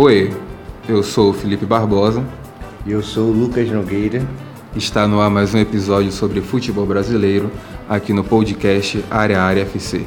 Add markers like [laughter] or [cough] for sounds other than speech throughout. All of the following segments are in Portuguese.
Oi, eu sou o Felipe Barbosa. E eu sou o Lucas Nogueira. Está no ar mais um episódio sobre futebol brasileiro aqui no podcast Área Área FC.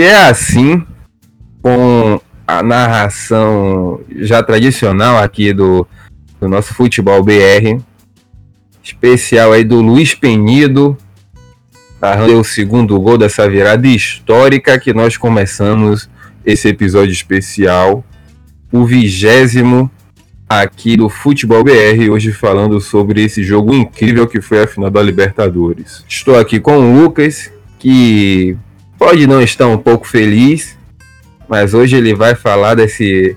é assim, com a narração já tradicional aqui do, do nosso futebol BR, especial aí do Luiz Penido, narrando o segundo gol dessa virada histórica que nós começamos esse episódio especial, o vigésimo aqui do Futebol BR, hoje falando sobre esse jogo incrível que foi a final da Libertadores. Estou aqui com o Lucas, que pode não estar um pouco feliz, mas hoje ele vai falar desse,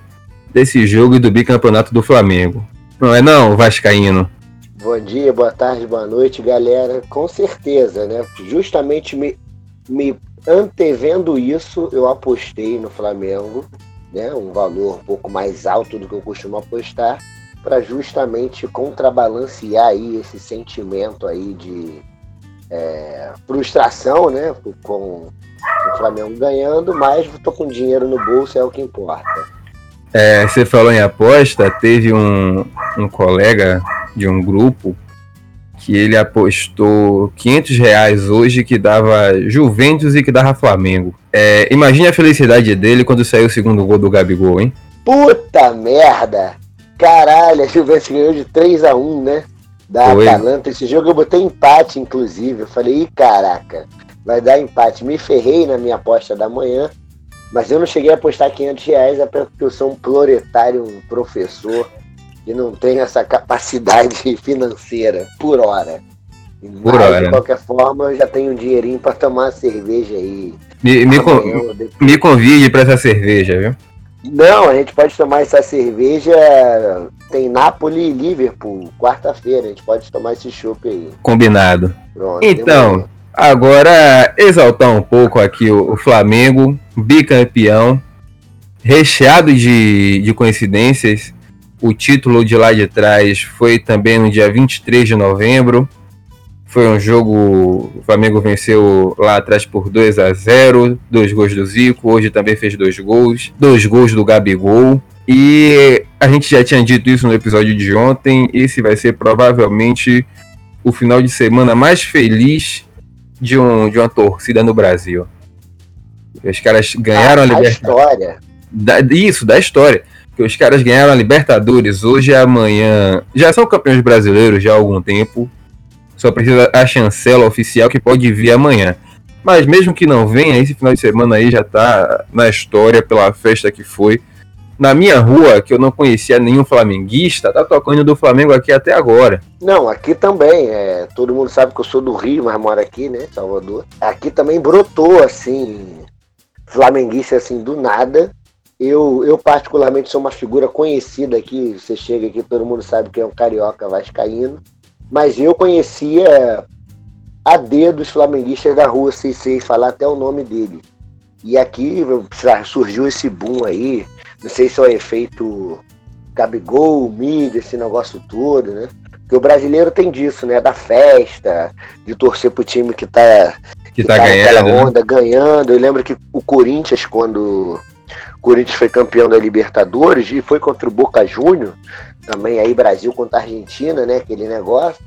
desse jogo e do bicampeonato do Flamengo. Não é não, Vascaíno? Bom dia, boa tarde, boa noite, galera. Com certeza, né? Justamente me, me antevendo isso, eu apostei no Flamengo, né? Um valor um pouco mais alto do que eu costumo apostar, para justamente contrabalancear aí esse sentimento aí de é, frustração, né? Com o Flamengo ganhando, mas tô com dinheiro no bolso, é o que importa. É, você falou em aposta, teve um, um colega de um grupo que ele apostou 500 reais hoje que dava Juventus e que dava Flamengo. É, imagine a felicidade dele quando saiu o segundo gol do Gabigol, hein? Puta merda! Caralho, a Juventus ganhou de 3 a 1 né? Da Foi. Atalanta. Esse jogo eu botei empate, inclusive. Eu falei, ih, caraca vai dar empate. Me ferrei na minha aposta da manhã, mas eu não cheguei a apostar 500 reais, é porque eu sou um proletário, um professor, e não tenho essa capacidade [laughs] financeira por hora. Por mas, hora. de qualquer forma, eu já tenho um dinheirinho para tomar cerveja aí. Me, me, me convide para essa cerveja, viu? Não, a gente pode tomar essa cerveja. Tem Napoli e Liverpool, quarta-feira. A gente pode tomar esse chopp aí. Combinado. Pronto, então, Agora, exaltar um pouco aqui o, o Flamengo, bicampeão, recheado de, de coincidências. O título de lá de trás foi também no dia 23 de novembro. Foi um jogo. O Flamengo venceu lá atrás por 2 a 0 Dois gols do Zico. Hoje também fez dois gols. Dois gols do Gabigol. E a gente já tinha dito isso no episódio de ontem. Esse vai ser provavelmente o final de semana mais feliz de, um, de uma torcida no Brasil. Os caras ganharam a, a Libertadores. história. Da, isso, da história. Que os caras ganharam a Libertadores hoje e amanhã. Já são campeões brasileiros já há algum tempo. Só precisa a chancela oficial que pode vir amanhã. Mas mesmo que não venha, esse final de semana aí já tá na história pela festa que foi na minha rua, que eu não conhecia nenhum flamenguista, tá tocando do Flamengo aqui até agora. Não, aqui também. É, todo mundo sabe que eu sou do Rio, mas moro aqui, né? Salvador. Aqui também brotou, assim, flamenguista, assim, do nada. eu, eu particularmente sou uma figura conhecida aqui. Você chega aqui, todo mundo sabe que é um carioca vascaíno. Mas eu conhecia a D dos flamenguistas da rua, sem sei falar até o nome dele. E aqui surgiu esse boom aí. Não sei se é o efeito Gabigol, mídia, esse negócio todo, né? Porque o brasileiro tem disso, né? Da festa, de torcer pro time que tá, que, que tá, tá ganhando. Né? Onda, né? ganhando. Eu lembro que o Corinthians, quando o Corinthians foi campeão da Libertadores e foi contra o Boca Júnior, também aí Brasil contra a Argentina, né? Aquele negócio.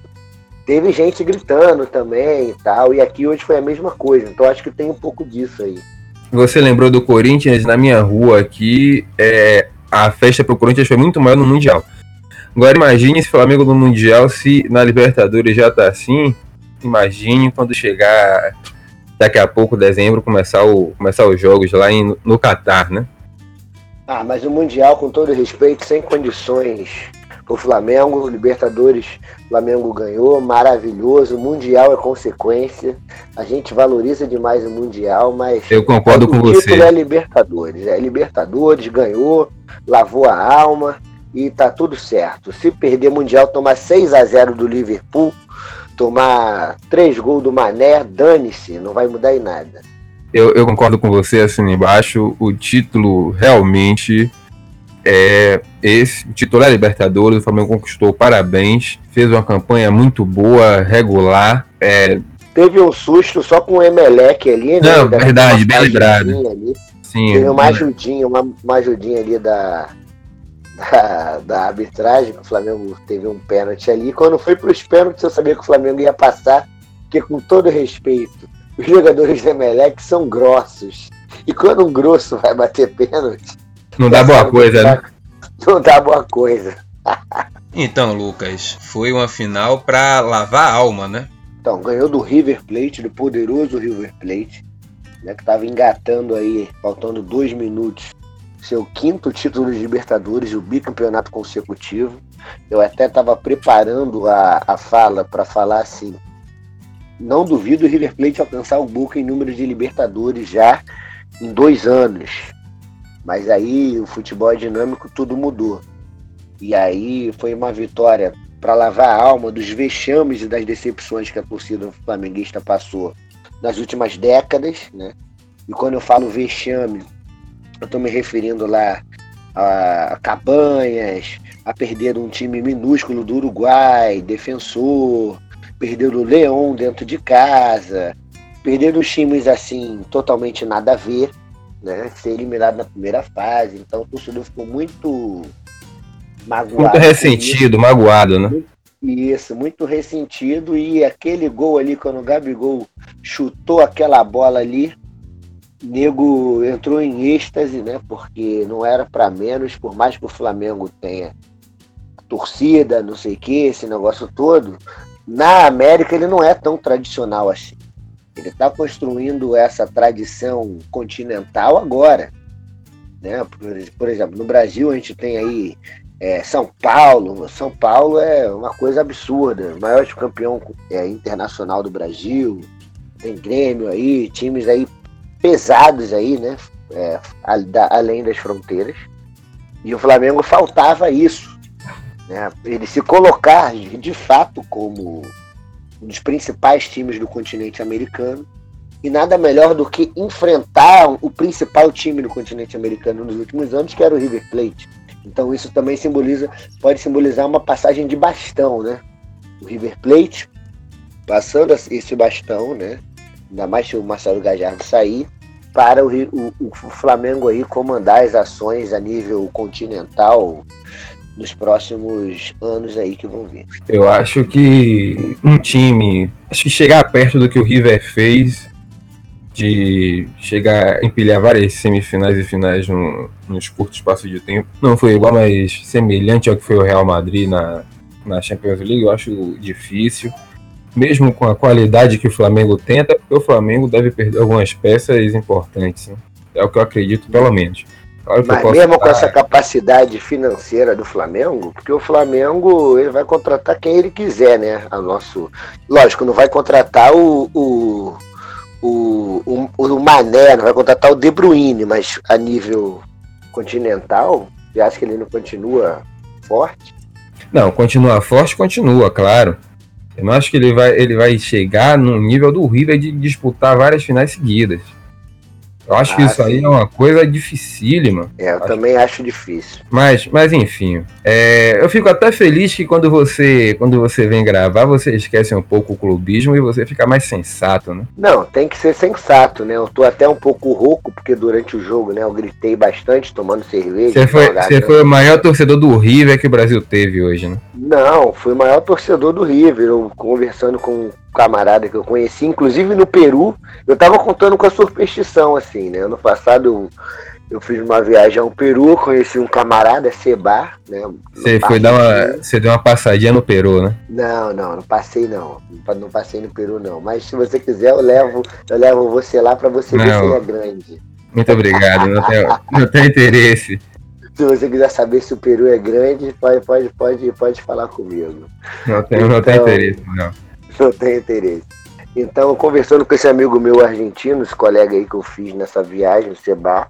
Teve gente gritando também e tal. E aqui hoje foi a mesma coisa. Então acho que tem um pouco disso aí. Você lembrou do Corinthians na minha rua aqui? É, a festa pro Corinthians foi muito maior no Mundial. Agora imagine se o Flamengo no Mundial, se na Libertadores já tá assim, imagine quando chegar daqui a pouco, dezembro, começar, o, começar os jogos lá em, no Catar, né? Ah, mas o Mundial, com todo respeito, sem condições. O Flamengo, o Libertadores, o Flamengo ganhou, maravilhoso. O Mundial é consequência. A gente valoriza demais o Mundial, mas. Eu concordo com você. é Libertadores. É Libertadores, ganhou, lavou a alma e tá tudo certo. Se perder Mundial, tomar 6 a 0 do Liverpool, tomar 3 gols do Mané, dane-se, não vai mudar em nada. Eu, eu concordo com você, assim embaixo. O título realmente é esse. O título é Libertadores, o Flamengo conquistou, parabéns. Fez uma campanha muito boa, regular. É... Teve um susto só com o Emelec ali, né? Não, verdade, bem lembrado. Sim, Teve uma ajudinha, uma, uma ajudinha ali da, da, da arbitragem, que o Flamengo teve um pênalti ali. Quando foi para os pênaltis, eu sabia que o Flamengo ia passar, porque com todo respeito, os jogadores do Emelec são grossos. E quando um grosso vai bater pênalti. Não dá boa coisa, né? Não dá boa coisa. então, Lucas, foi uma final para lavar a alma, né? Então, ganhou do River Plate, do poderoso River Plate, né, que estava engatando aí, faltando dois minutos seu quinto título de Libertadores, o bicampeonato consecutivo. Eu até estava preparando a, a fala para falar assim: não duvido o River Plate alcançar o Boca em número de Libertadores já em dois anos. Mas aí o futebol é dinâmico, tudo mudou. E aí foi uma vitória para lavar a alma dos vexames e das decepções que a torcida flamenguista passou nas últimas décadas, né? E quando eu falo vexame, eu estou me referindo lá a Cabanhas, a perder um time minúsculo do Uruguai, defensor, perder o Leão dentro de casa, perder os times assim totalmente nada a ver, né? Ser eliminado na primeira fase. Então o torcedor ficou muito magoado. Muito ressentido, magoado, né? Isso, muito ressentido. E aquele gol ali, quando o Gabigol chutou aquela bola ali, nego entrou em êxtase, né? Porque não era para menos, por mais que o Flamengo tenha torcida, não sei o que, esse negócio todo, na América ele não é tão tradicional assim. Ele está construindo essa tradição continental agora. Né? Por, por, exemplo, no Brasil a gente tem aí é, São Paulo. São Paulo é uma coisa absurda, o maior campeão é, internacional do Brasil. Tem Grêmio aí, times aí pesados aí, né? É, além das fronteiras. E o Flamengo faltava isso. Né? Ele se colocar de fato como um dos principais times do continente americano. E nada melhor do que enfrentar o principal time do continente americano nos últimos anos, que era o River Plate. Então isso também simboliza, pode simbolizar uma passagem de bastão, né? O River Plate passando esse bastão, né? ainda mais se o Marcelo Gajardo sair, para o, o, o, Flamengo aí comandar as ações a nível continental nos próximos anos aí que vão vir. Eu acho que um time, acho que chegar perto do que o River fez, de chegar a empilhar várias semifinais e finais num, num curto espaço de tempo, não foi igual, mas semelhante ao que foi o Real Madrid na, na Champions League, eu acho difícil mesmo com a qualidade que o Flamengo tem, até porque o Flamengo deve perder algumas peças importantes. Né? É o que eu acredito, pelo menos. Mas mesmo com essa capacidade financeira do Flamengo, porque o Flamengo ele vai contratar quem ele quiser, né? A nosso, lógico, não vai contratar o, o, o, o, o Mané, não vai contratar o De Bruyne, mas a nível continental, você acha que ele não continua forte? Não, continua forte, continua, claro. Eu não acho que ele vai, ele vai chegar no nível do River de disputar várias finais seguidas. Eu acho ah, que isso sim. aí é uma coisa dificílima. É, eu acho. também acho difícil. Mas, mas enfim, é, eu fico até feliz que quando você, quando você vem gravar, você esquece um pouco o clubismo e você fica mais sensato, né? Não, tem que ser sensato, né? Eu tô até um pouco rouco, porque durante o jogo, né, eu gritei bastante tomando cerveja. Você foi, você foi o maior torcedor do River que o Brasil teve hoje, né? Não, fui o maior torcedor do River. Eu conversando com camarada que eu conheci, inclusive no Peru, eu tava contando com a superstição, assim, né? Ano passado eu, eu fiz uma viagem ao Peru, conheci um camarada, Sebar, né? Você foi dar uma. Você deu uma passadinha no Peru, né? Não, não, não passei não. Não passei no Peru, não. Mas se você quiser, eu levo, eu levo você lá para você não. ver se ele é grande. Muito obrigado, não tenho, [laughs] não tenho interesse. Se você quiser saber se o Peru é grande, pode, pode, pode, pode falar comigo. Não tenho, então, não tenho interesse, não. [laughs] não tem interesse. Então, conversando com esse amigo meu argentino, esse colega aí que eu fiz nessa viagem, o Seba,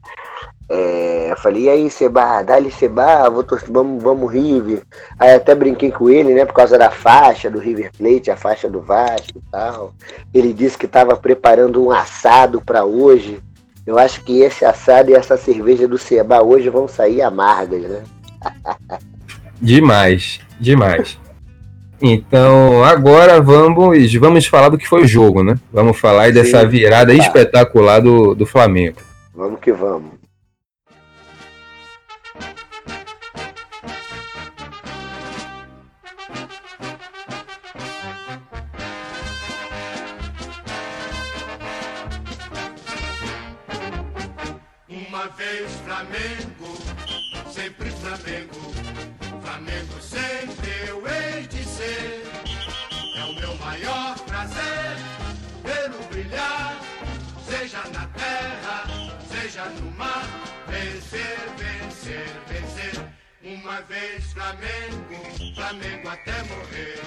é, eu falei, e aí, Seba, dá-lhe Seba, vamos, vamos River. Aí até brinquei com ele, né, por causa da faixa do River Plate, a faixa do Vasco e tal. Ele disse que estava preparando um assado para hoje. Eu acho que esse assado e essa cerveja do Seba hoje vão sair amargas, né? [laughs] demais, demais. Então, agora vamos, vamos falar do que foi o jogo, né? Vamos falar aí dessa virada tá. espetacular do, do Flamengo. Vamos que vamos. Uma vez Flamengo, Flamengo até morrer.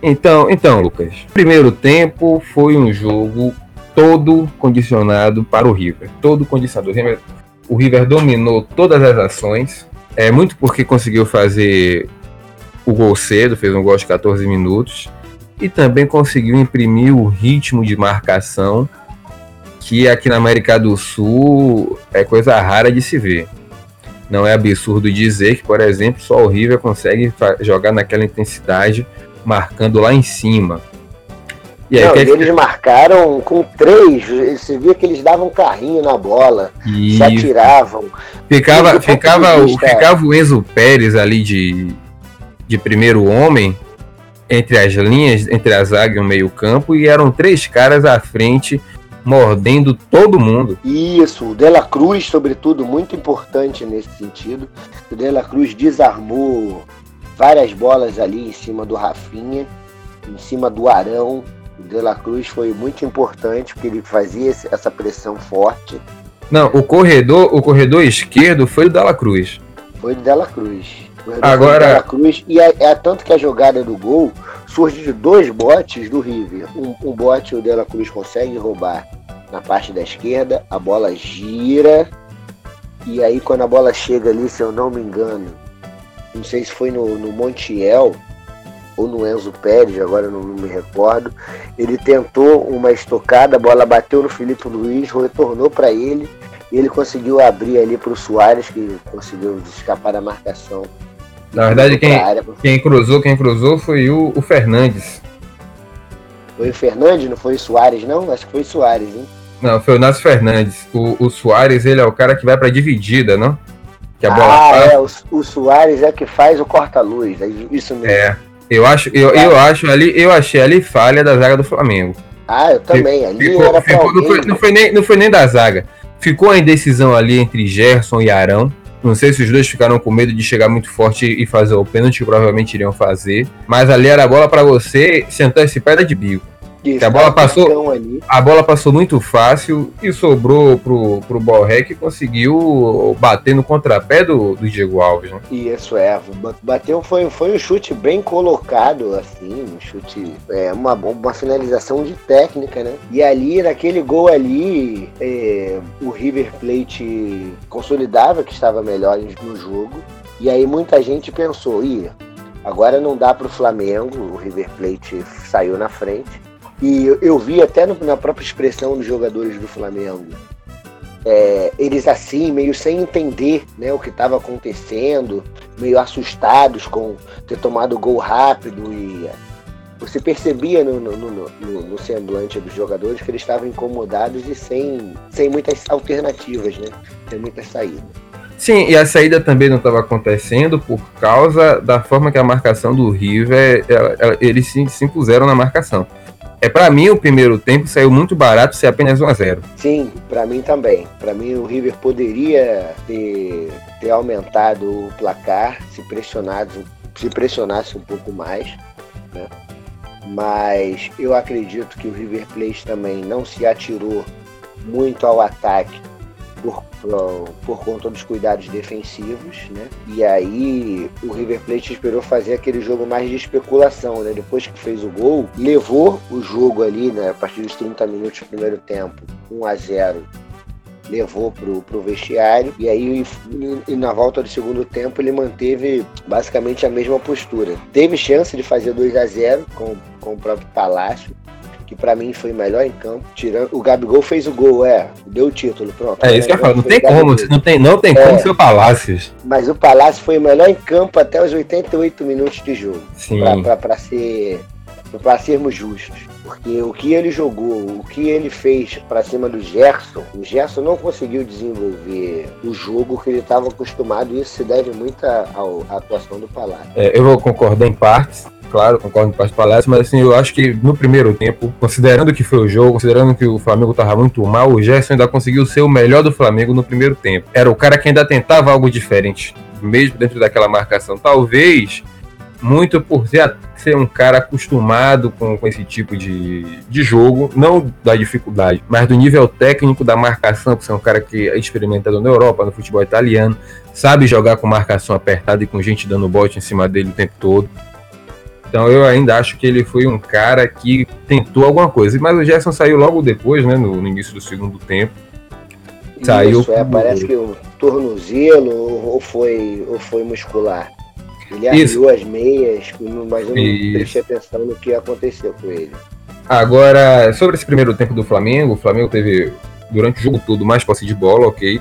Então, então, Lucas, primeiro tempo foi um jogo todo condicionado para o River, todo condicionado. O River, o River dominou todas as ações, é muito porque conseguiu fazer o gol cedo, fez um gol aos 14 minutos, e também conseguiu imprimir o ritmo de marcação que aqui na América do Sul é coisa rara de se ver. Não é absurdo dizer que, por exemplo, só o River consegue jogar naquela intensidade marcando lá em cima. E aí, Não, eles que... marcaram com três, você via que eles davam carrinho na bola, e... se atiravam. Ficava, ficava, o, ficava o Enzo Pérez ali de, de primeiro homem, entre as linhas, entre a zaga e o meio campo, e eram três caras à frente, mordendo todo mundo. Isso, o Dela Cruz, sobretudo, muito importante nesse sentido. O Dela Cruz desarmou várias bolas ali em cima do Rafinha, em cima do Arão. O De La Cruz foi muito importante porque ele fazia essa pressão forte. Não, o corredor, o corredor esquerdo foi o Dela Cruz. Foi o Dela Cruz. Agora, Dela Cruz e é, é, tanto que a jogada do gol surge de dois botes do River. Um, um bote o Dela Cruz consegue roubar na parte da esquerda, a bola gira e aí quando a bola chega ali, se eu não me engano, não sei se foi no, no Montiel ou no Enzo Pérez, agora não, não me recordo. Ele tentou uma estocada, a bola bateu no Felipe Luiz, retornou para ele e ele conseguiu abrir ali para o Soares, que conseguiu escapar da marcação. Na verdade, quem, quem cruzou, quem cruzou foi o, o Fernandes. Foi o Fernandes, não foi o Soares, não? Acho que foi o Soares, hein? Não, foi o Nácio Fernandes. O, o Soares, ele é o cara que vai para dividida, não? Que a bola ah, é, o, o Soares é que faz o corta-luz, é isso mesmo. É, eu acho, eu, é. eu acho ali, eu achei ali falha da zaga do Flamengo. Ah, eu também, ali ficou, era ficou, não, foi, não, foi nem, não foi nem da zaga. Ficou a indecisão ali entre Gerson e Arão. Não sei se os dois ficaram com medo de chegar muito forte e fazer o pênalti, provavelmente iriam fazer. Mas ali era a bola para você sentar esse pedra de bico. A bola passou, a bola passou muito fácil e sobrou pro, pro Borré que conseguiu bater no contrapé do, do Diego Alves, né? Isso é, bateu foi, foi um chute bem colocado, assim, um chute, é, uma, uma finalização de técnica, né? E ali, naquele gol ali, é, o River Plate consolidava que estava melhor no jogo. E aí muita gente pensou, ih, agora não dá para o Flamengo, o River Plate saiu na frente. E eu, eu vi até no, na própria expressão dos jogadores do Flamengo, é, eles assim, meio sem entender né, o que estava acontecendo, meio assustados com ter tomado o gol rápido e você percebia no, no, no, no, semblante dos jogadores que eles estavam incomodados e sem, sem muitas alternativas, né? Sem muitas saídas. Sim, e a saída também não estava acontecendo por causa da forma que a marcação do River, ela, ela, eles se, se impuseram na marcação. É para mim o primeiro tempo saiu muito barato ser apenas 1 a 0. Sim, para mim também. Para mim o River poderia ter, ter aumentado o placar se pressionado, se pressionasse um pouco mais, né? Mas eu acredito que o River Plate também não se atirou muito ao ataque por, por, por, conta dos cuidados defensivos, né? E aí o River Plate esperou fazer aquele jogo mais de especulação, né? Depois que fez o gol, levou o jogo ali, né? A partir dos 30 minutos do primeiro tempo, 1 a 0 levou pro, pro vestiário e aí e na volta do segundo tempo ele manteve basicamente a mesma postura. Teve chance de fazer 2 a 0 com, com o próprio Palácio, que para mim foi melhor em campo. Tirando, o Gabigol fez o gol, é, deu o título, pronto. É isso que eu falo, não tem como, não tem, não tem é, como ser o Palácios. Mas o Palácio foi o melhor em campo até os 88 minutos de jogo. Sim. Para ser para sermos justos. Porque o que ele jogou, o que ele fez para cima do Gerson, o Gerson não conseguiu desenvolver o jogo que ele estava acostumado, e isso se deve muito à, atuação do Palácio. É, eu vou concordar em partes, claro, concordo com as palestras, mas assim, eu acho que no primeiro tempo, considerando que foi o jogo, considerando que o Flamengo estava muito mal, o Gerson ainda conseguiu ser o melhor do Flamengo no primeiro tempo. Era o cara que ainda tentava algo diferente, mesmo dentro daquela marcação. Talvez muito por ser, um cara acostumado com, com esse tipo de, de jogo, não da dificuldade, mas do nível técnico da marcação, por ser um cara que é experimentado na Europa, no futebol italiano, sabe jogar com marcação apertada e com gente dando bote em cima dele o tempo todo. Então eu ainda acho que ele foi um cara que tentou alguma coisa. Mas o Gerson saiu logo depois, né? No, no início do segundo tempo. Saiu. Isso, é, parece que o tornozelo ou foi, ou foi muscular. Ele abriu as meias, mas eu não Isso. prestei atenção no que aconteceu com ele. Agora, sobre esse primeiro tempo do Flamengo, o Flamengo teve durante o jogo todo mais posse de bola, ok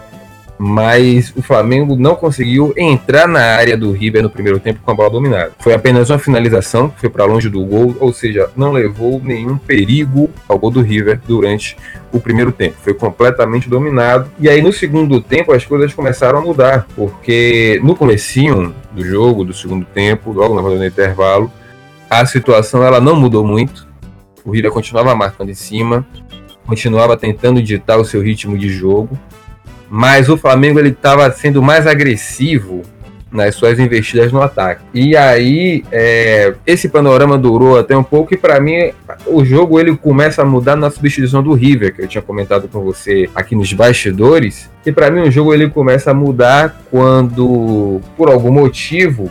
mas o Flamengo não conseguiu entrar na área do River no primeiro tempo com a bola dominada. Foi apenas uma finalização que foi para longe do gol, ou seja, não levou nenhum perigo ao gol do River durante o primeiro tempo. Foi completamente dominado. E aí no segundo tempo as coisas começaram a mudar, porque no comecinho do jogo, do segundo tempo, logo na rodada do intervalo, a situação ela não mudou muito. O River continuava marcando em cima, continuava tentando ditar o seu ritmo de jogo, mas o Flamengo ele estava sendo mais agressivo nas suas investidas no ataque. E aí é, esse panorama durou até um pouco e para mim o jogo ele começa a mudar na substituição do River que eu tinha comentado com você aqui nos bastidores. E para mim o jogo ele começa a mudar quando por algum motivo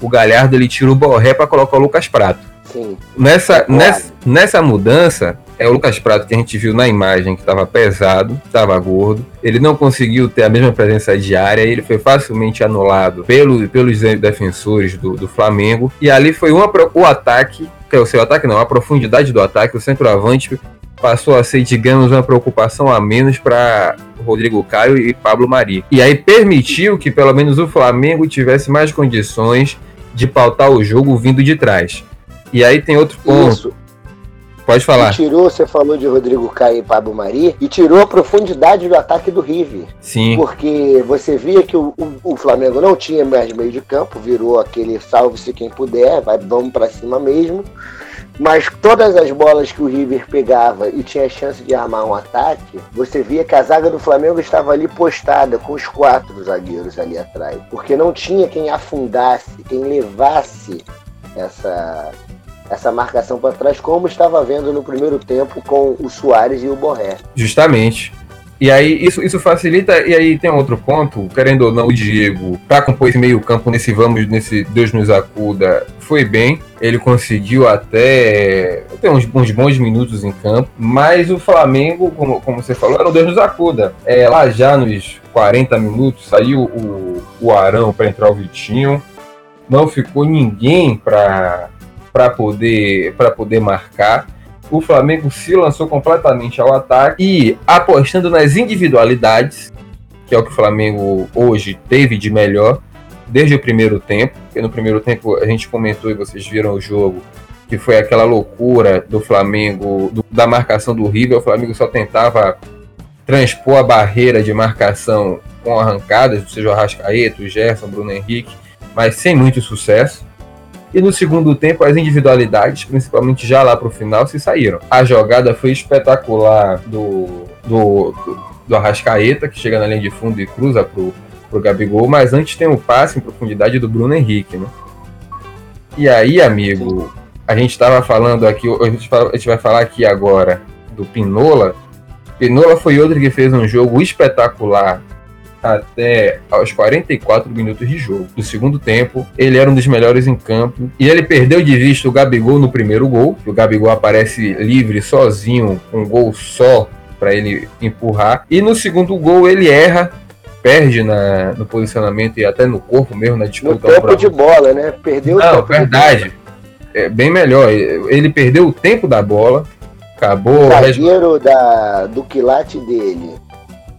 o Galhardo ele tira o Borré para colocar o Lucas Prato. Sim. Nessa, nessa, nessa mudança, é o Lucas Prato que a gente viu na imagem que estava pesado, estava gordo. Ele não conseguiu ter a mesma presença diária, ele foi facilmente anulado pelo, pelos defensores do, do Flamengo. E ali foi uma, o ataque, que é o seu ataque não, a profundidade do ataque, o centroavante passou a ser, digamos, uma preocupação a menos para Rodrigo Caio e Pablo Mari. E aí permitiu que pelo menos o Flamengo tivesse mais condições de pautar o jogo vindo de trás. E aí tem outro ponto. Isso. Pode falar. E tirou, você falou de Rodrigo Caio e Pablo Mari, e tirou a profundidade do ataque do River. Sim. Porque você via que o, o, o Flamengo não tinha mais meio de campo, virou aquele salve-se quem puder, vai, vamos para cima mesmo. Mas todas as bolas que o River pegava e tinha chance de armar um ataque, você via que a zaga do Flamengo estava ali postada com os quatro zagueiros ali atrás. Porque não tinha quem afundasse, quem levasse essa, essa marcação para trás, como estava vendo no primeiro tempo com o Soares e o Borré. Justamente. E aí isso, isso facilita, e aí tem outro ponto, querendo ou não, o Diego, para compor esse meio campo nesse vamos, nesse Deus nos acuda, foi bem. Ele conseguiu até ter uns, uns bons minutos em campo, mas o Flamengo, como, como você falou, era o Deus nos acuda. É, lá já nos 40 minutos saiu o, o Arão para entrar o Vitinho, não ficou ninguém para poder, poder marcar o Flamengo se lançou completamente ao ataque e apostando nas individualidades, que é o que o Flamengo hoje teve de melhor desde o primeiro tempo. Porque no primeiro tempo a gente comentou e vocês viram o jogo que foi aquela loucura do Flamengo, do, da marcação do River. O Flamengo só tentava transpor a barreira de marcação com arrancadas, seja o Arrascaeta, o Gerson, o Bruno Henrique, mas sem muito sucesso. E no segundo tempo, as individualidades, principalmente já lá para o final, se saíram. A jogada foi espetacular do, do, do, Arrascaeta, que chega na linha de fundo e cruza pro, pro Gabigol, mas antes tem o passe em profundidade do Bruno Henrique, né? E aí, amigo, a gente estava falando aqui, a gente, a gente vai falar aqui agora do Pinola. Pinola foi outro que fez um jogo espetacular até aos 44 minutos de jogo. Do segundo tempo, ele era um dos melhores em campo e ele perdeu de vista o Gabigol no primeiro gol. O Gabigol aparece livre, sozinho, com um gol só para ele empurrar. E no segundo gol ele erra, perde na, no posicionamento e até no corpo mesmo na disputa. No tempo de bola, né? Perdeu Não, o tempo verdade. É bem melhor. Ele perdeu o tempo da bola. Acabou. O zagueiro da, do quilate dele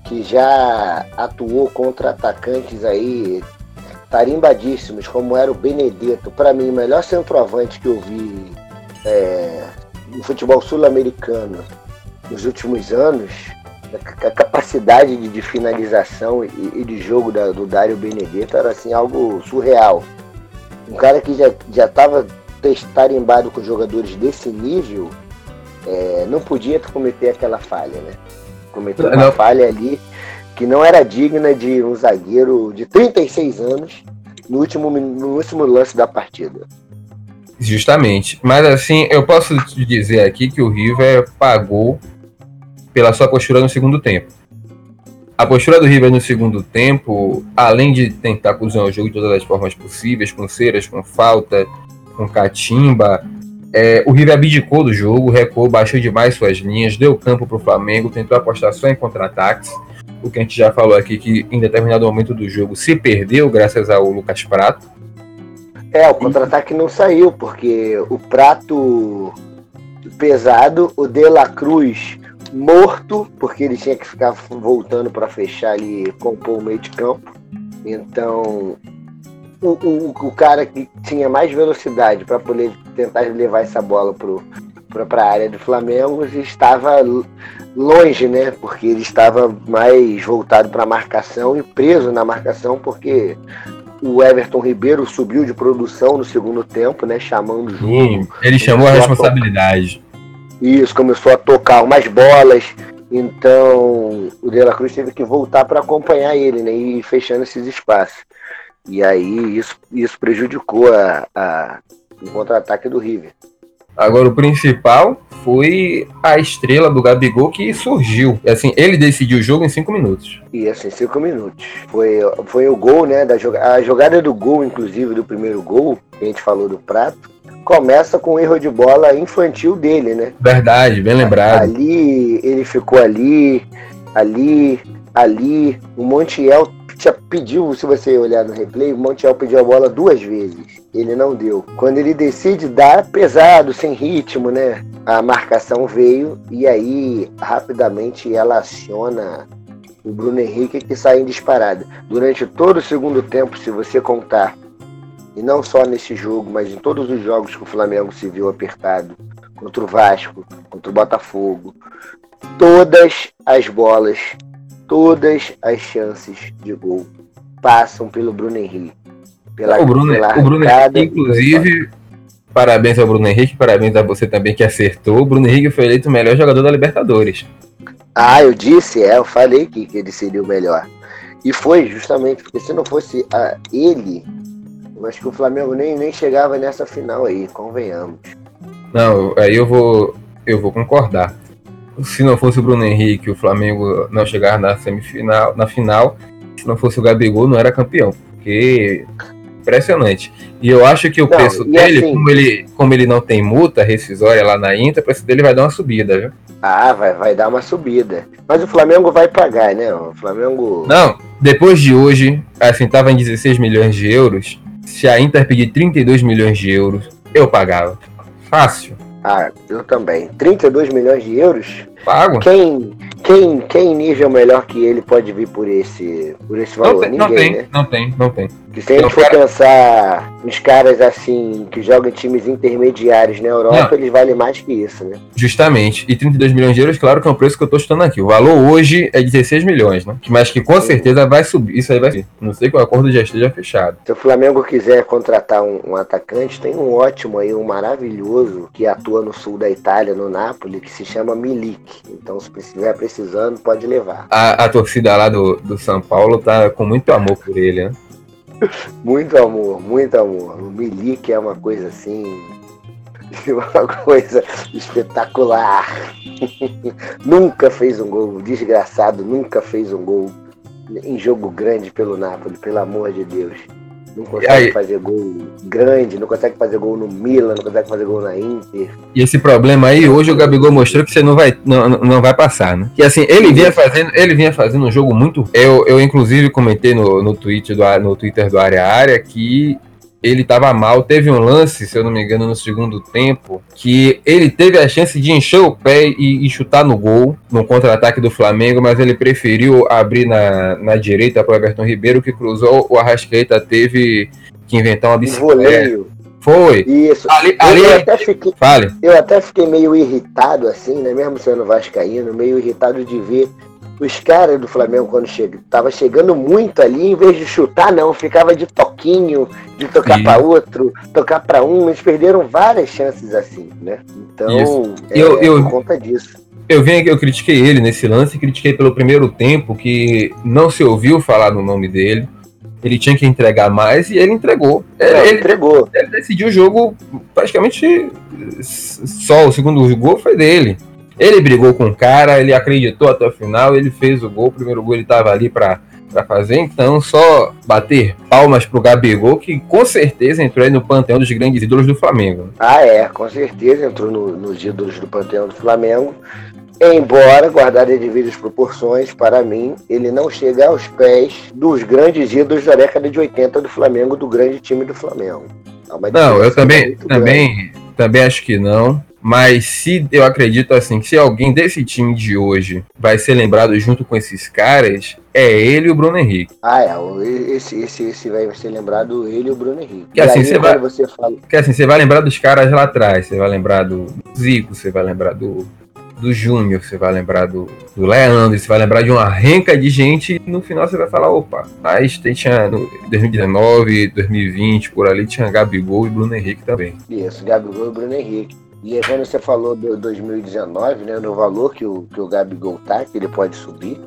que já atuou contra atacantes aí tarimbadíssimos, como era o Benedetto. Para mim, o melhor centroavante que eu vi é, no futebol sul-americano nos últimos anos, a capacidade de, de finalização e, e, de jogo da, do Dário Benedetto era assim algo surreal. Um cara que já estava tarimbado com jogadores desse nível, é, não podia cometer aquela falha, né? Cometeu uma não. falha ali que não era digna de um zagueiro de 36 anos no último, no último lance da partida. Justamente. Mas assim, eu posso te dizer aqui que o River pagou pela sua postura no segundo tempo. A postura do River no segundo tempo, além de tentar cozinhar o jogo de todas as formas possíveis, com ceras, com falta, com catimba, é, o River abdicou do jogo, recuou, baixou demais suas linhas, deu campo para o Flamengo, tentou apostar só em contra-ataques. O que a gente já falou aqui, que em determinado momento do jogo se perdeu graças ao Lucas Prato. É, o contra-ataque não saiu, porque o Prato pesado, o De La Cruz morto, porque ele tinha que ficar voltando para fechar ali, compor o meio de campo. Então, o, o, o cara que tinha mais velocidade para poder tentar levar essa bola para a área do Flamengo estava longe, né? Porque ele estava mais voltado para a marcação e preso na marcação, porque o Everton Ribeiro subiu de produção no segundo tempo, né? Chamando o jogo. Ele chamou a responsabilidade. A Isso, começou a tocar umas bolas. Então o De La Cruz teve que voltar para acompanhar ele, né? E fechando esses espaços. E aí isso, isso prejudicou a, a, o contra-ataque do River. Agora, o principal foi a estrela do Gabigol que surgiu. Assim, ele decidiu o jogo em cinco minutos. Isso, em cinco minutos. Foi, foi o gol, né? Da a jogada do gol, inclusive, do primeiro gol, que a gente falou do Prato, começa com o erro de bola infantil dele, né? Verdade, bem lembrado. Ali, ele ficou ali, ali, ali. O Montiel pediu, se você olhar no replay, o Montiel pediu a bola duas vezes. Ele não deu. Quando ele decide dar pesado, sem ritmo, né? A marcação veio e aí rapidamente ela aciona o Bruno Henrique que sai em disparada. Durante todo o segundo tempo, se você contar, e não só nesse jogo, mas em todos os jogos que o Flamengo se viu apertado, contra o Vasco, contra o Botafogo, todas as bolas todas as chances de gol passam pelo Bruno Henrique. Pela, o Bruno, pela o Bruno Henrique, inclusive, parabéns ao Bruno Henrique, parabéns a você também que acertou. O Bruno Henrique foi eleito o melhor jogador da Libertadores. Ah, eu disse, é, eu falei que, que ele seria o melhor. E foi justamente porque se não fosse a, ele, eu acho que o Flamengo nem, nem chegava nessa final aí, convenhamos. Não, aí eu vou, eu vou concordar. Se não fosse o Bruno Henrique, o Flamengo não chegar na semifinal, na final. Se não fosse o Gabigol, não era campeão. Porque impressionante. E eu acho que o não, preço dele, assim, como, ele, como ele não tem multa rescisória lá na Inter, o preço dele vai dar uma subida, viu? Ah, vai, vai dar uma subida. Mas o Flamengo vai pagar, né? O Flamengo. Não, depois de hoje, assim, tava em 16 milhões de euros. Se a Inter pedir 32 milhões de euros, eu pagava. Fácil. Ah, eu também. 32 milhões de euros? Pago. Quem, quem, quem nível melhor que ele pode vir por esse, por esse valor? Não tem, Ninguém, não tem, né? não tem, não tem. Que se a gente for pensar nos caras assim, que jogam times intermediários na Europa, não. eles valem mais que isso, né? Justamente. E 32 milhões de euros, claro que é o preço que eu tô chutando aqui. O valor hoje é 16 milhões, né? Mas que com certeza vai subir. Isso aí vai subir. Não sei que o acordo já esteja fechado. Se o Flamengo quiser contratar um, um atacante, tem um ótimo aí, um maravilhoso, que atua no sul da Itália, no Napoli, que se chama Milik. Então, se estiver precisando, pode levar. A, a torcida lá do, do São Paulo tá com muito amor por ele, né? Muito amor, muito amor. O Milik é uma coisa assim. [laughs] Uma coisa espetacular. [laughs] nunca fez um gol, desgraçado, nunca fez um gol em jogo grande pelo Napoli, pelo amor de Deus não consegue fazer gol grande, não consegue fazer gol no Milan, não consegue fazer gol na Inter. E esse problema aí, hoje o Gabigol mostrou que você não vai, não, não vai passar, né? E assim, ele vinha fazendo, ele vinha fazendo um jogo muito. Eu, eu inclusive comentei no, no, tweet do, no Twitter do Área Área que ele estava mal. Teve um lance, se eu não me engano, no segundo tempo, que ele teve a chance de encher o pé e, e chutar no gol, no contra-ataque do Flamengo, mas ele preferiu abrir na, na direita para o Everton Ribeiro, que cruzou. O Arrascaeta teve que inventar uma bicicleta. Foi. Isso. Ali, ali... Eu, até fiquei, Fale. eu até fiquei meio irritado, assim, né? Mesmo sendo vascaíno, meio irritado de ver os caras do Flamengo quando chega, tava chegando muito ali, em vez de chutar, não, ficava de toquinho, de tocar para outro, tocar para um, eles perderam várias chances assim, né? Então, é, eu, eu, por conta disso. Eu venho eu critiquei ele nesse lance, critiquei pelo primeiro tempo que não se ouviu falar no nome dele. Ele tinha que entregar mais e ele entregou. Ele, ele entregou. Ele decidiu o jogo praticamente só. O segundo gol foi dele. Ele brigou com o cara, ele acreditou até o final, ele fez o gol, o primeiro gol ele estava ali para fazer, então só bater palmas pro Gabigol, que com certeza entrou aí no panteão dos grandes ídolos do Flamengo. Ah, é, com certeza entrou no, nos ídolos do panteão do Flamengo. Embora, guardado em devidas proporções, para mim, ele não chega aos pés dos grandes ídolos da década de 80 do Flamengo, do grande time do Flamengo. Não, eu também, também, também acho que não. Mas se eu acredito assim, que se alguém desse time de hoje vai ser lembrado junto com esses caras, é ele e o Bruno Henrique. Ah, é. Esse, esse, esse vai ser lembrado ele e o Bruno Henrique. Que assim, você vai, você fala... que assim, você vai lembrar dos caras lá atrás, você vai lembrar do Zico, você vai lembrar do, do Júnior, você vai lembrar do, do Leandro, você vai lembrar de uma renca de gente e no final você vai falar, opa, mas tinha no 2019, 2020, por ali tinha Gabigol e Bruno Henrique também. Isso, Gabigol e Bruno Henrique. E quando você falou do 2019, né, no valor que o, que o Gabigol tá, que ele pode subir,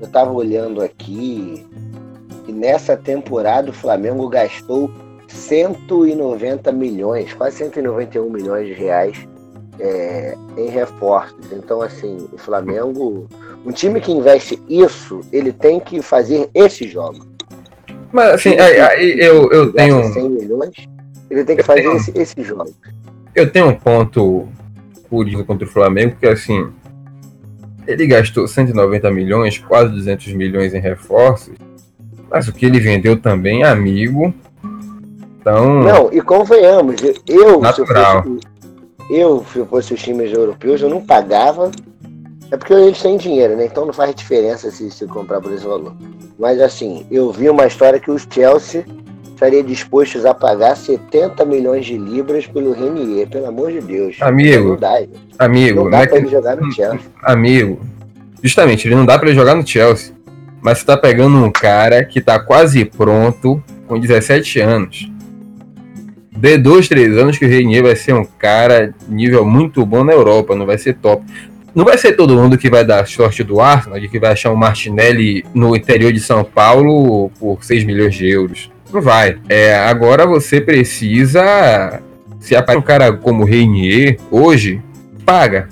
eu tava olhando aqui e nessa temporada o Flamengo gastou 190 milhões, quase 191 milhões de reais é, em reforços. Então, assim, o Flamengo, um time que investe isso, ele tem que fazer esse jogo. Mas, assim, aí, aí eu, eu tenho. 100 milhões, ele tem que fazer tenho... esse, esse jogo. Eu tenho um ponto curioso contra o Flamengo, que assim, ele gastou 190 milhões, quase 200 milhões em reforços, mas o que ele vendeu também é amigo. Então. Não, e convenhamos, eu, natural. eu se eu fosse os times europeus, eu não pagava. É porque eles têm dinheiro, né? Então não faz diferença se, se comprar por esse valor. Mas assim, eu vi uma história que os Chelsea estaria dispostos a pagar 70 milhões de libras pelo Renier, pelo amor de Deus. Amigo, não dá, amigo, não dá é pra ele jogar no Chelsea. Amigo, justamente, ele não dá para ele jogar no Chelsea. Mas você tá pegando um cara que tá quase pronto, com 17 anos. De dois, três anos que o Renier vai ser um cara nível muito bom na Europa, não vai ser top. Não vai ser todo mundo que vai dar sorte do Arsenal, de que vai achar um Martinelli no interior de São Paulo por 6 milhões de euros. Não vai. É, agora você precisa Se aparece um cara como Reinier, hoje, paga.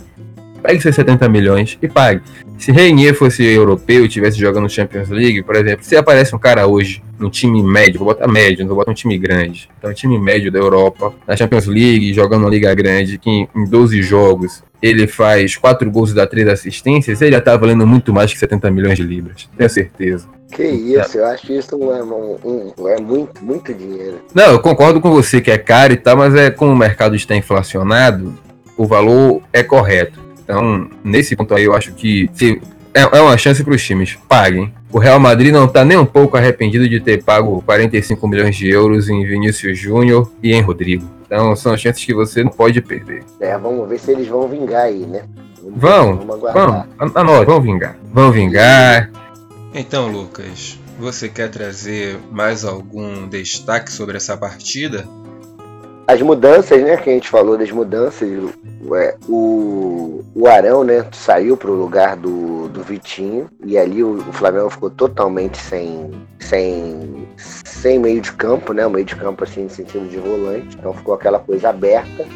Pegue seus 70 milhões e pague. Se Reinier fosse europeu e tivesse jogando Champions League, por exemplo, se aparece um cara hoje num time médio, vou botar médio, não vou botar um time grande. Então, um time médio da Europa, na Champions League, jogando uma liga grande, que em 12 jogos ele faz 4 gols e dá 3 assistências, ele já tá valendo muito mais que 70 milhões de libras. Tenho certeza. Que isso, eu acho isso um, um, um, é muito, muito dinheiro. Não, eu concordo com você que é caro e tal, mas é como o mercado está inflacionado, o valor é correto. Então, nesse ponto aí, eu acho que se, é, é uma chance para os times. Paguem. O Real Madrid não está nem um pouco arrependido de ter pago 45 milhões de euros em Vinícius Júnior e em Rodrigo. Então, são chances que você não pode perder. É, vamos ver se eles vão vingar aí, né? Vamos, vão, vamos, vamos, anote, vão vingar. Vão vingar. Então, Lucas, você quer trazer mais algum destaque sobre essa partida? as mudanças, né? Que a gente falou das mudanças. É, o, o Arão, né? Saiu para o lugar do, do Vitinho. E ali o, o, Flamengo ficou totalmente sem, sem, sem meio de campo, né? O meio de campo, assim, no sentido de volante. Então ficou aquela coisa aberta.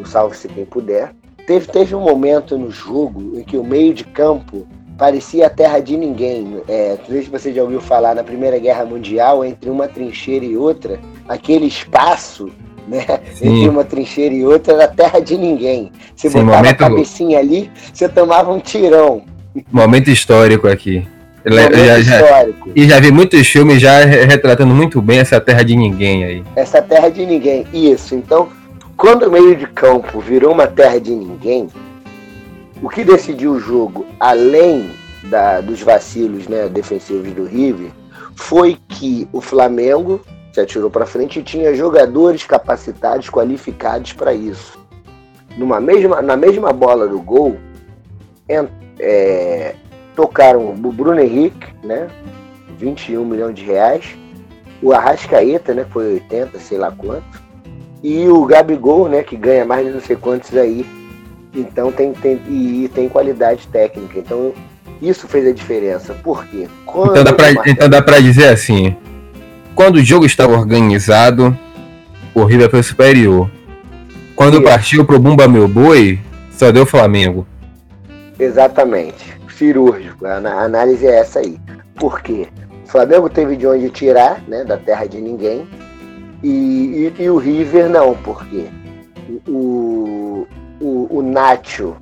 Um salve-se quem puder. Teve, teve um momento no jogo em que o meio de campo parecia a terra de ninguém. É, não sei se você já ouviu falar na Primeira Guerra Mundial, entre uma trincheira e outra, aquele espaço né? Entre uma trincheira e outra era terra de ninguém. Você Sim, botava momento... a cabecinha ali, você tomava um tirão. Momento histórico aqui. Momento já, histórico. e já vi muitos filmes já retratando muito bem essa terra de ninguém aí. Essa terra de ninguém, isso. Então, quando o meio de campo virou uma terra de ninguém, o que decidiu o jogo, além da, dos vacilos né, defensivos do River, foi que o Flamengo se atirou para frente e tinha jogadores capacitados, qualificados para isso. Numa mesma, na mesma bola do gol, é, tocaram o Bruno Henrique, né? 21 milhões de reais. O Arrascaeta, né? Foi 80, sei lá quanto. E o Gabigol, né? Que ganha mais de não sei quantos aí. Então tem, tem, e tem qualidade técnica. Então isso fez a diferença. Por quê? Quando então dá para então dizer assim: quando o jogo estava organizado, o River foi superior. Quando partiu pro Bumba Meu Boi, só deu Flamengo. Exatamente. Cirúrgico. A análise é essa aí. Por quê? O Flamengo teve de onde tirar, né? Da terra de ninguém. E, e, e o River não, por quê? O, o, o Nacho,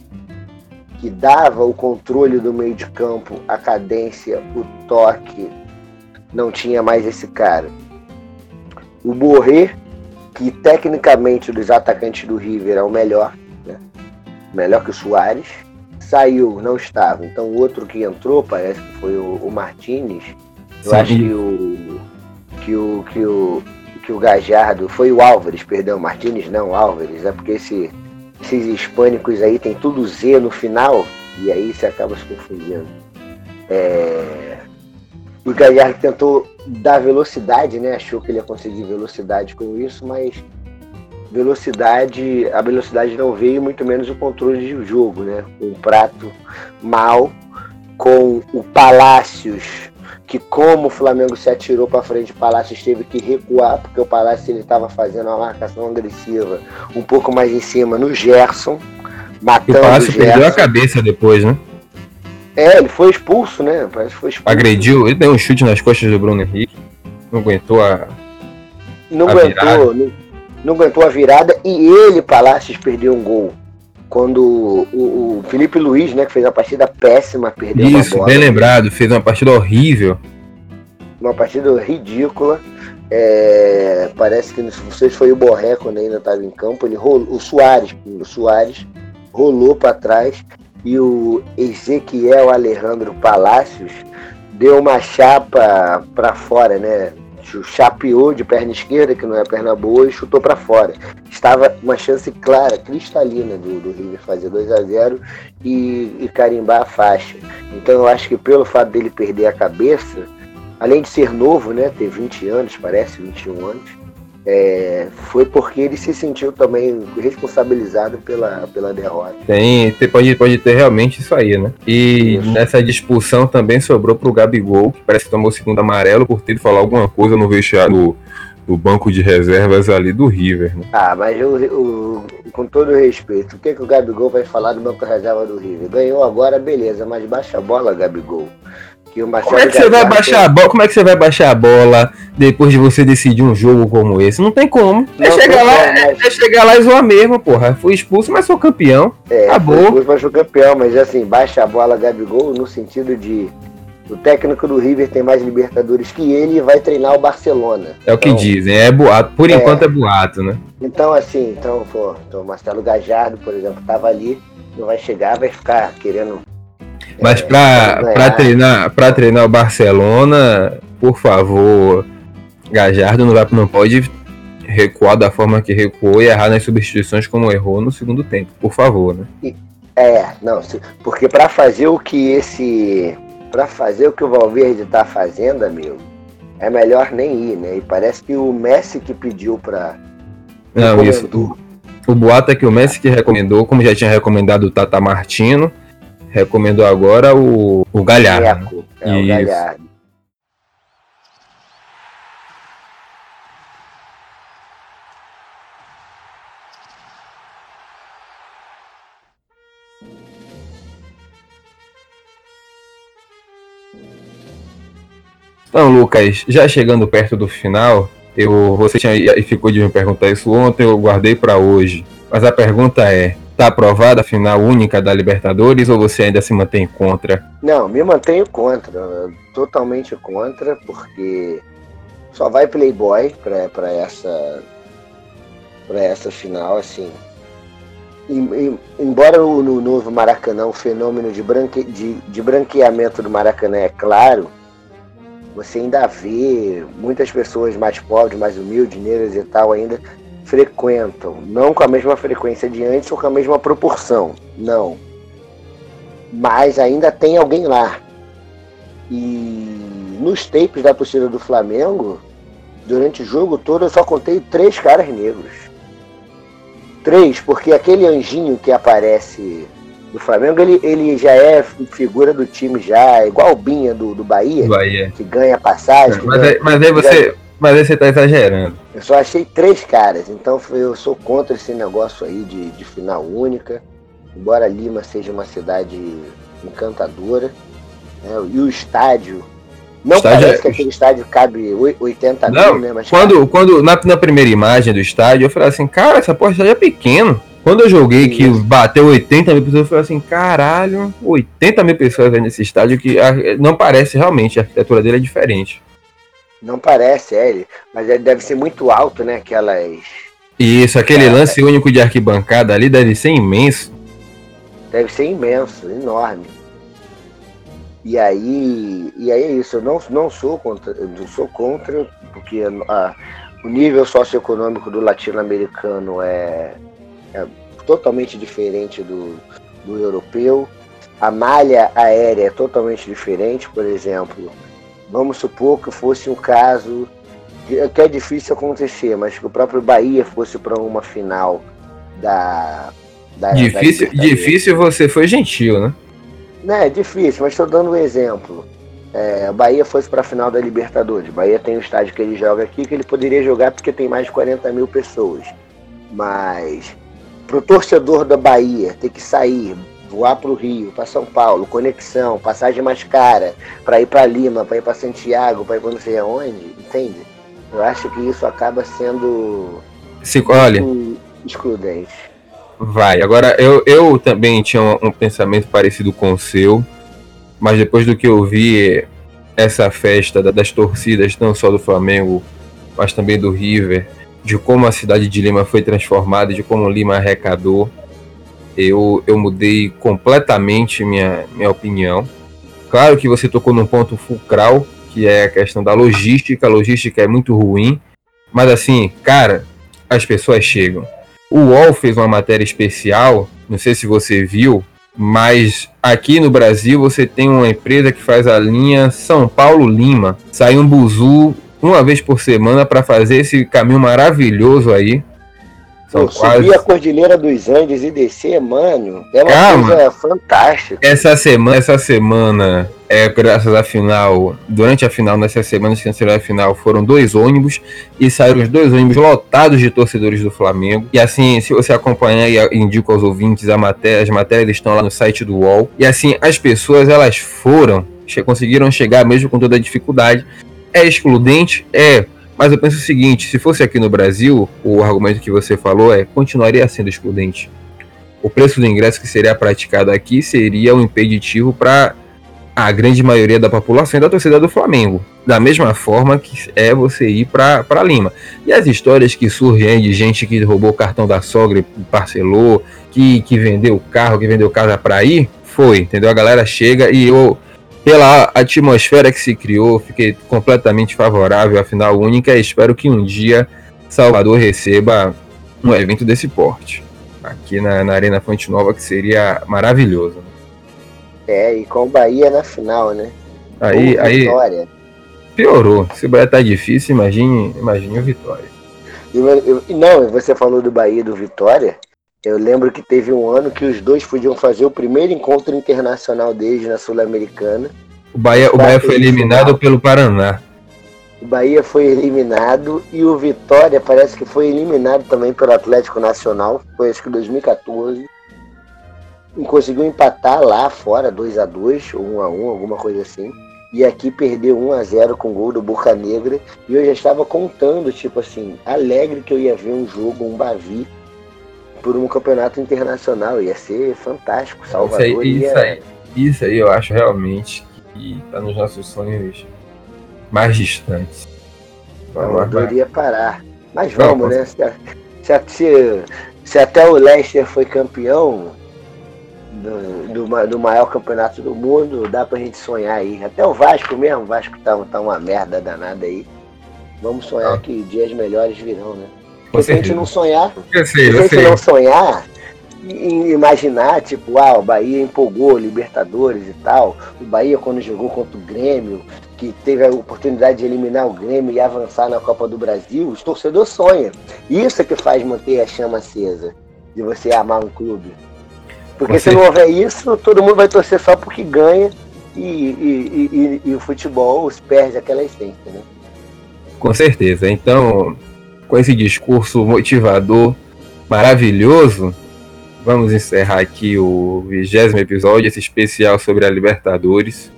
que dava o controle do meio de campo, a cadência, o toque, não tinha mais esse cara. O Borré, que tecnicamente dos atacantes do River é o melhor, né? melhor que o Soares, saiu, não estava. Então o outro que entrou, parece que foi o, o Martinez. Eu Sim. acho que o, que o que o que o Gajardo foi o Álvares, perdão, Martinez não, Álvares, é porque esse, esses hispânicos aí tem tudo Z no final e aí você acaba se confundindo. É, o Galhardo tentou dar velocidade, né? Achou que ele ia conseguir velocidade com isso, mas velocidade, a velocidade não veio, muito menos o controle de jogo, né? Um prato mal com o Palácios, que como o Flamengo se atirou para frente, o Palácios teve que recuar, porque o Palácio ele estava fazendo uma marcação agressiva um pouco mais em cima no Gerson, matando e o Palácio o Gerson. perdeu a cabeça depois, né? É, ele foi expulso, né? Parece que foi expulso. Agrediu, ele deu um chute nas costas do Bruno Henrique. Não aguentou a. Não a aguentou, não, não, aguentou a virada e ele, Palácios, perdeu um gol. Quando o, o Felipe Luiz, né, que fez uma partida péssima, perdeu Isso, uma bola. bem lembrado, fez uma partida horrível. Uma partida ridícula. É, parece que não sei se foi o Borré quando ainda estava em campo. Ele rolou, o Soares, o Soares rolou para trás e o Ezequiel Alejandro Palácios deu uma chapa para fora, né? Chapeou de perna esquerda, que não é perna boa, e chutou para fora. Estava uma chance clara, cristalina do, do River fazer 2 a 0 e, e carimbar a faixa. Então eu acho que pelo fato dele perder a cabeça, além de ser novo, né? Ter 20 anos, parece, 21 anos, é, foi porque ele se sentiu também responsabilizado pela, pela derrota. Tem, pode, pode ter realmente isso aí, né? E isso. nessa discussão também sobrou pro Gabigol, que parece que tomou o segundo amarelo por ter falado alguma coisa no vestiário, no, o banco de reservas ali do River. Né? Ah, mas com todo respeito, o que, que o Gabigol vai falar do banco de reserva do River? Ganhou agora, beleza, mas baixa a bola, Gabigol. Como é que você vai baixar a bola? Como é que você vai baixar a bola depois de você decidir um jogo como esse? Não tem como. É chegar lá, mas... é chegar lá e zoar mesmo, porra. Fui expulso, mas sou campeão. É, Acabou. Fui expulso, mas sou campeão, mas assim, baixa a bola, Gabigol, no sentido de o técnico do River tem mais Libertadores que ele e vai treinar o Barcelona. É o que então, dizem, é boato. Por é, enquanto é boato, né? Então, assim, então, pô, então o Marcelo Gajardo, por exemplo, tava ali, não vai chegar, vai ficar querendo. Mas é, para treinar, treinar o Barcelona, por favor, Gajardo não, vai, não pode recuar da forma que recuou e errar nas substituições como errou no segundo tempo, por favor, né? É, não, porque para fazer o que esse para fazer o que o Valverde está fazendo, amigo, é melhor nem ir, né? E parece que o Messi que pediu para. Não, isso. O, o boato é que o Messi que recomendou, como já tinha recomendado o Tata Martino, recomendou agora o, o Galhardo. É, o Galhardo. Então, Lucas, já chegando perto do final, eu você tinha ficou de me perguntar isso ontem, eu guardei para hoje. Mas a pergunta é: tá aprovada a final única da Libertadores ou você ainda se mantém contra? Não, me mantenho contra, totalmente contra, porque só vai Playboy para essa para essa final, assim. Embora no novo Maracanã o fenômeno de, branque, de, de branqueamento do Maracanã é claro, você ainda vê muitas pessoas mais pobres, mais humildes, negras e tal ainda frequentam, não com a mesma frequência de antes ou com a mesma proporção, não. Mas ainda tem alguém lá. E nos tapes da torcida do Flamengo, durante o jogo todo, eu só contei três caras negros. Três, porque aquele anjinho que aparece do Flamengo, ele, ele já é figura do time já, igual o Binha do, do Bahia, Bahia. que ganha passagem. mas, ganha, aí, mas aí você. Mas aí você tá exagerando. Eu só achei três caras, então eu sou contra esse negócio aí de, de final única. Embora Lima seja uma cidade encantadora. Né, e o estádio. Não estádio parece é... que aquele estádio cabe 80 não, mil, né? Mas quando, quando na, na primeira imagem do estádio, eu falei assim, cara, essa porra é pequeno. Quando eu joguei que bateu 80 mil pessoas, eu falei assim, caralho, 80 mil pessoas nesse estádio que não parece realmente, a arquitetura dele é diferente. Não parece, é, ele, mas ele deve ser muito alto, né? Aquelas. Isso, aquele lance único de arquibancada ali deve ser imenso. Deve ser imenso, enorme. E aí, e aí é isso, eu não, não sou contra, não sou contra, porque a, o nível socioeconômico do latino-americano é é totalmente diferente do, do europeu. A malha aérea é totalmente diferente, por exemplo. Vamos supor que fosse um caso que é difícil acontecer, mas que o próprio Bahia fosse para uma final da. da difícil, da difícil você foi gentil, né? Não, é difícil, mas estou dando um exemplo. É, Bahia fosse para a final da Libertadores. Bahia tem um estádio que ele joga aqui que ele poderia jogar porque tem mais de 40 mil pessoas. Mas para o torcedor da Bahia ter que sair, voar para o Rio, para São Paulo, conexão, passagem mais cara, para ir para Lima, para ir para Santiago, para ir para não sei aonde, entende? Eu acho que isso acaba sendo Se, olha, excludente. Vai, agora eu, eu também tinha um, um pensamento parecido com o seu, mas depois do que eu vi essa festa das torcidas, não só do Flamengo, mas também do River, de como a cidade de Lima foi transformada, de como Lima arrecadou, eu, eu mudei completamente minha, minha opinião. Claro que você tocou num ponto fulcral, que é a questão da logística. A logística é muito ruim, mas assim, cara, as pessoas chegam. O UOL fez uma matéria especial, não sei se você viu, mas aqui no Brasil você tem uma empresa que faz a linha São Paulo-Lima. Sai um buzu uma vez por semana para fazer esse caminho maravilhoso aí. São quase... Subir a Cordilheira dos Andes e descer, mano, é uma Calma. coisa fantástica. Essa semana, essa semana é, graças à final, durante a final, nessas semanas que antecederam a final, foram dois ônibus e saíram os dois ônibus lotados de torcedores do Flamengo. E assim, se você acompanhar e indico aos ouvintes a matéria, as matérias estão lá no site do UOL. E assim, as pessoas elas foram, conseguiram chegar mesmo com toda a dificuldade. É excludente? É. Mas eu penso o seguinte: se fosse aqui no Brasil, o argumento que você falou é continuaria sendo excludente. O preço do ingresso que seria praticado aqui seria um impeditivo para a grande maioria da população e da torcida do Flamengo. Da mesma forma que é você ir para Lima. E as histórias que surgem de gente que roubou o cartão da sogra e parcelou, que, que vendeu o carro, que vendeu casa para ir, foi, entendeu? A galera chega e eu, pela atmosfera que se criou, fiquei completamente favorável à final única e espero que um dia Salvador receba um evento desse porte. Aqui na, na Arena Fonte Nova, que seria maravilhoso. É, e com o Bahia na final, né? Aí, aí Vitória. piorou. Se o Bahia tá difícil, imagine, imagine o Vitória. E, não, você falou do Bahia do Vitória. Eu lembro que teve um ano que os dois podiam fazer o primeiro encontro internacional deles na Sul-Americana. O Bahia, o Bahia foi eliminado pelo Paraná. O Bahia foi eliminado e o Vitória parece que foi eliminado também pelo Atlético Nacional. Foi acho que 2014 conseguiu empatar lá fora 2 a 2 ou 1 a 1 alguma coisa assim. E aqui perdeu 1 a 0 com o gol do Boca Negra. E eu já estava contando, tipo assim, alegre que eu ia ver um jogo, um Bavi, por um campeonato internacional. Ia ser fantástico. Salvador isso aí, ia... isso aí, isso aí eu acho realmente que está nos nossos sonhos mais distantes. Salvador ia parar. Mas vamos, né? Se, se, se até o Leicester foi campeão, do, do, do, maior campeonato do mundo, dá pra gente sonhar aí. Até o Vasco mesmo, o Vasco tá, tá uma merda danada aí. Vamos sonhar ah. que dias melhores virão, né? Porque se a gente não sonhar, sei, se a gente não sonhar, e imaginar, tipo, ah, o Bahia empolgou Libertadores e tal. O Bahia, quando jogou contra o Grêmio, que teve a oportunidade de eliminar o Grêmio e avançar na Copa do Brasil, os torcedores sonham. Isso é que faz manter a chama acesa, de você amar um clube. Porque Você... se não houver isso, todo mundo vai torcer só porque ganha e, e, e, e o futebol perde aquela essência, né? Com certeza. Então, com esse discurso motivador maravilhoso, vamos encerrar aqui o vigésimo episódio, esse especial sobre a Libertadores,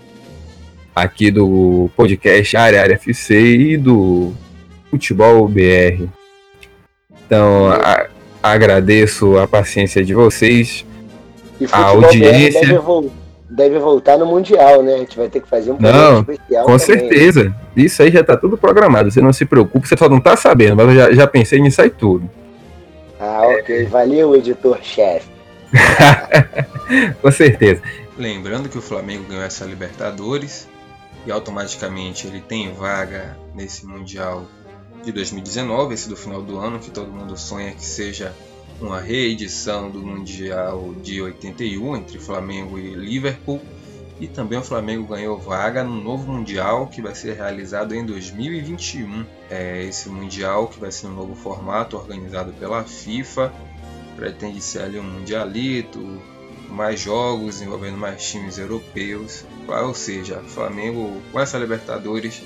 aqui do podcast Área Área FC e do Futebol BR. Então, a, agradeço a paciência de vocês. E a audiência deve, voltar no Mundial, né? A gente vai ter que fazer um programa especial. Com também. certeza. Isso aí já tá tudo programado. Você não se preocupe, você só não tá sabendo, mas eu já, já pensei nisso aí tudo. Ah, ok. Valeu, editor-chefe. [laughs] Com certeza. Lembrando que o Flamengo ganhou essa Libertadores e automaticamente ele tem vaga nesse Mundial de 2019, esse do final do ano, que todo mundo sonha que seja uma reedição do Mundial de 81 entre Flamengo e Liverpool. E também o Flamengo ganhou vaga no novo Mundial que vai ser realizado em 2021. É esse Mundial que vai ser um novo formato organizado pela FIFA. Pretende ser ali um Mundialito, mais jogos envolvendo mais times europeus. Ou seja, Flamengo com essa Libertadores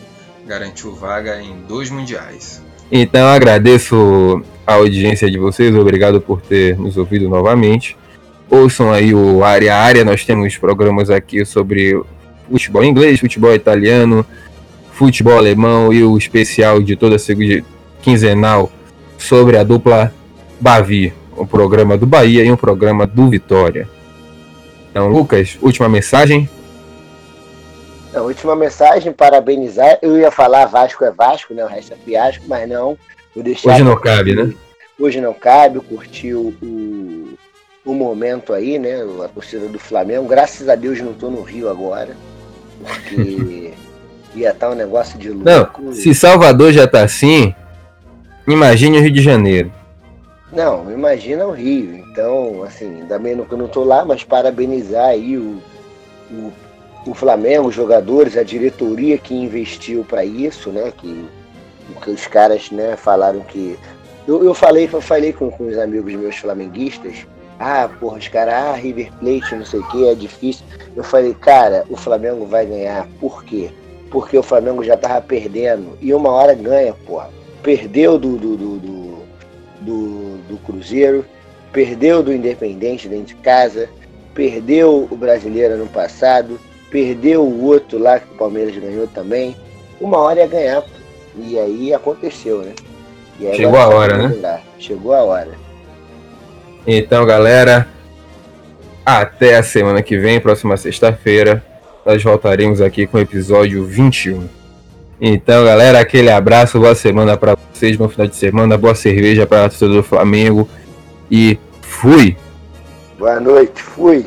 garantiu vaga em dois Mundiais. Então agradeço a audiência de vocês, obrigado por ter nos ouvido novamente. Ouçam aí o Área Área, nós temos programas aqui sobre futebol inglês, futebol italiano, futebol alemão e o especial de toda segunda quinzenal sobre a dupla Bavi, um programa do Bahia e um programa do Vitória. Então, Lucas, última mensagem. A última mensagem, parabenizar. Eu ia falar Vasco é Vasco, né? O resto é fiasco, mas não. Vou deixar hoje não cabe, né? Hoje não cabe, curtiu o, o momento aí, né? A torcida do Flamengo. Graças a Deus não tô no Rio agora. Porque [laughs] ia estar tá um negócio de louco. Não, se Salvador já tá assim, imagine o Rio de Janeiro. Não, imagina o Rio. Então, assim, também não, não tô lá, mas parabenizar aí o, o o Flamengo, os jogadores, a diretoria que investiu para isso, né? Que, que os caras né, falaram que. Eu, eu falei, eu falei com, com os amigos meus flamenguistas Ah, porra, os caras, ah, River Plate, não sei o que, é difícil. Eu falei, cara, o Flamengo vai ganhar. Por quê? Porque o Flamengo já tava perdendo. E uma hora ganha, porra. Perdeu do, do, do, do, do, do Cruzeiro, perdeu do Independente dentro de casa, perdeu o Brasileiro ano passado, perdeu o outro lá que o Palmeiras ganhou também. Uma hora ia ganhar. E aí aconteceu, né? Chegou a hora, né? Chegou a hora. Então, galera, até a semana que vem, próxima sexta-feira, nós voltaremos aqui com o episódio 21. Então, galera, aquele abraço, boa semana para vocês, bom final de semana, boa cerveja para todo do Flamengo e fui! Boa noite, fui!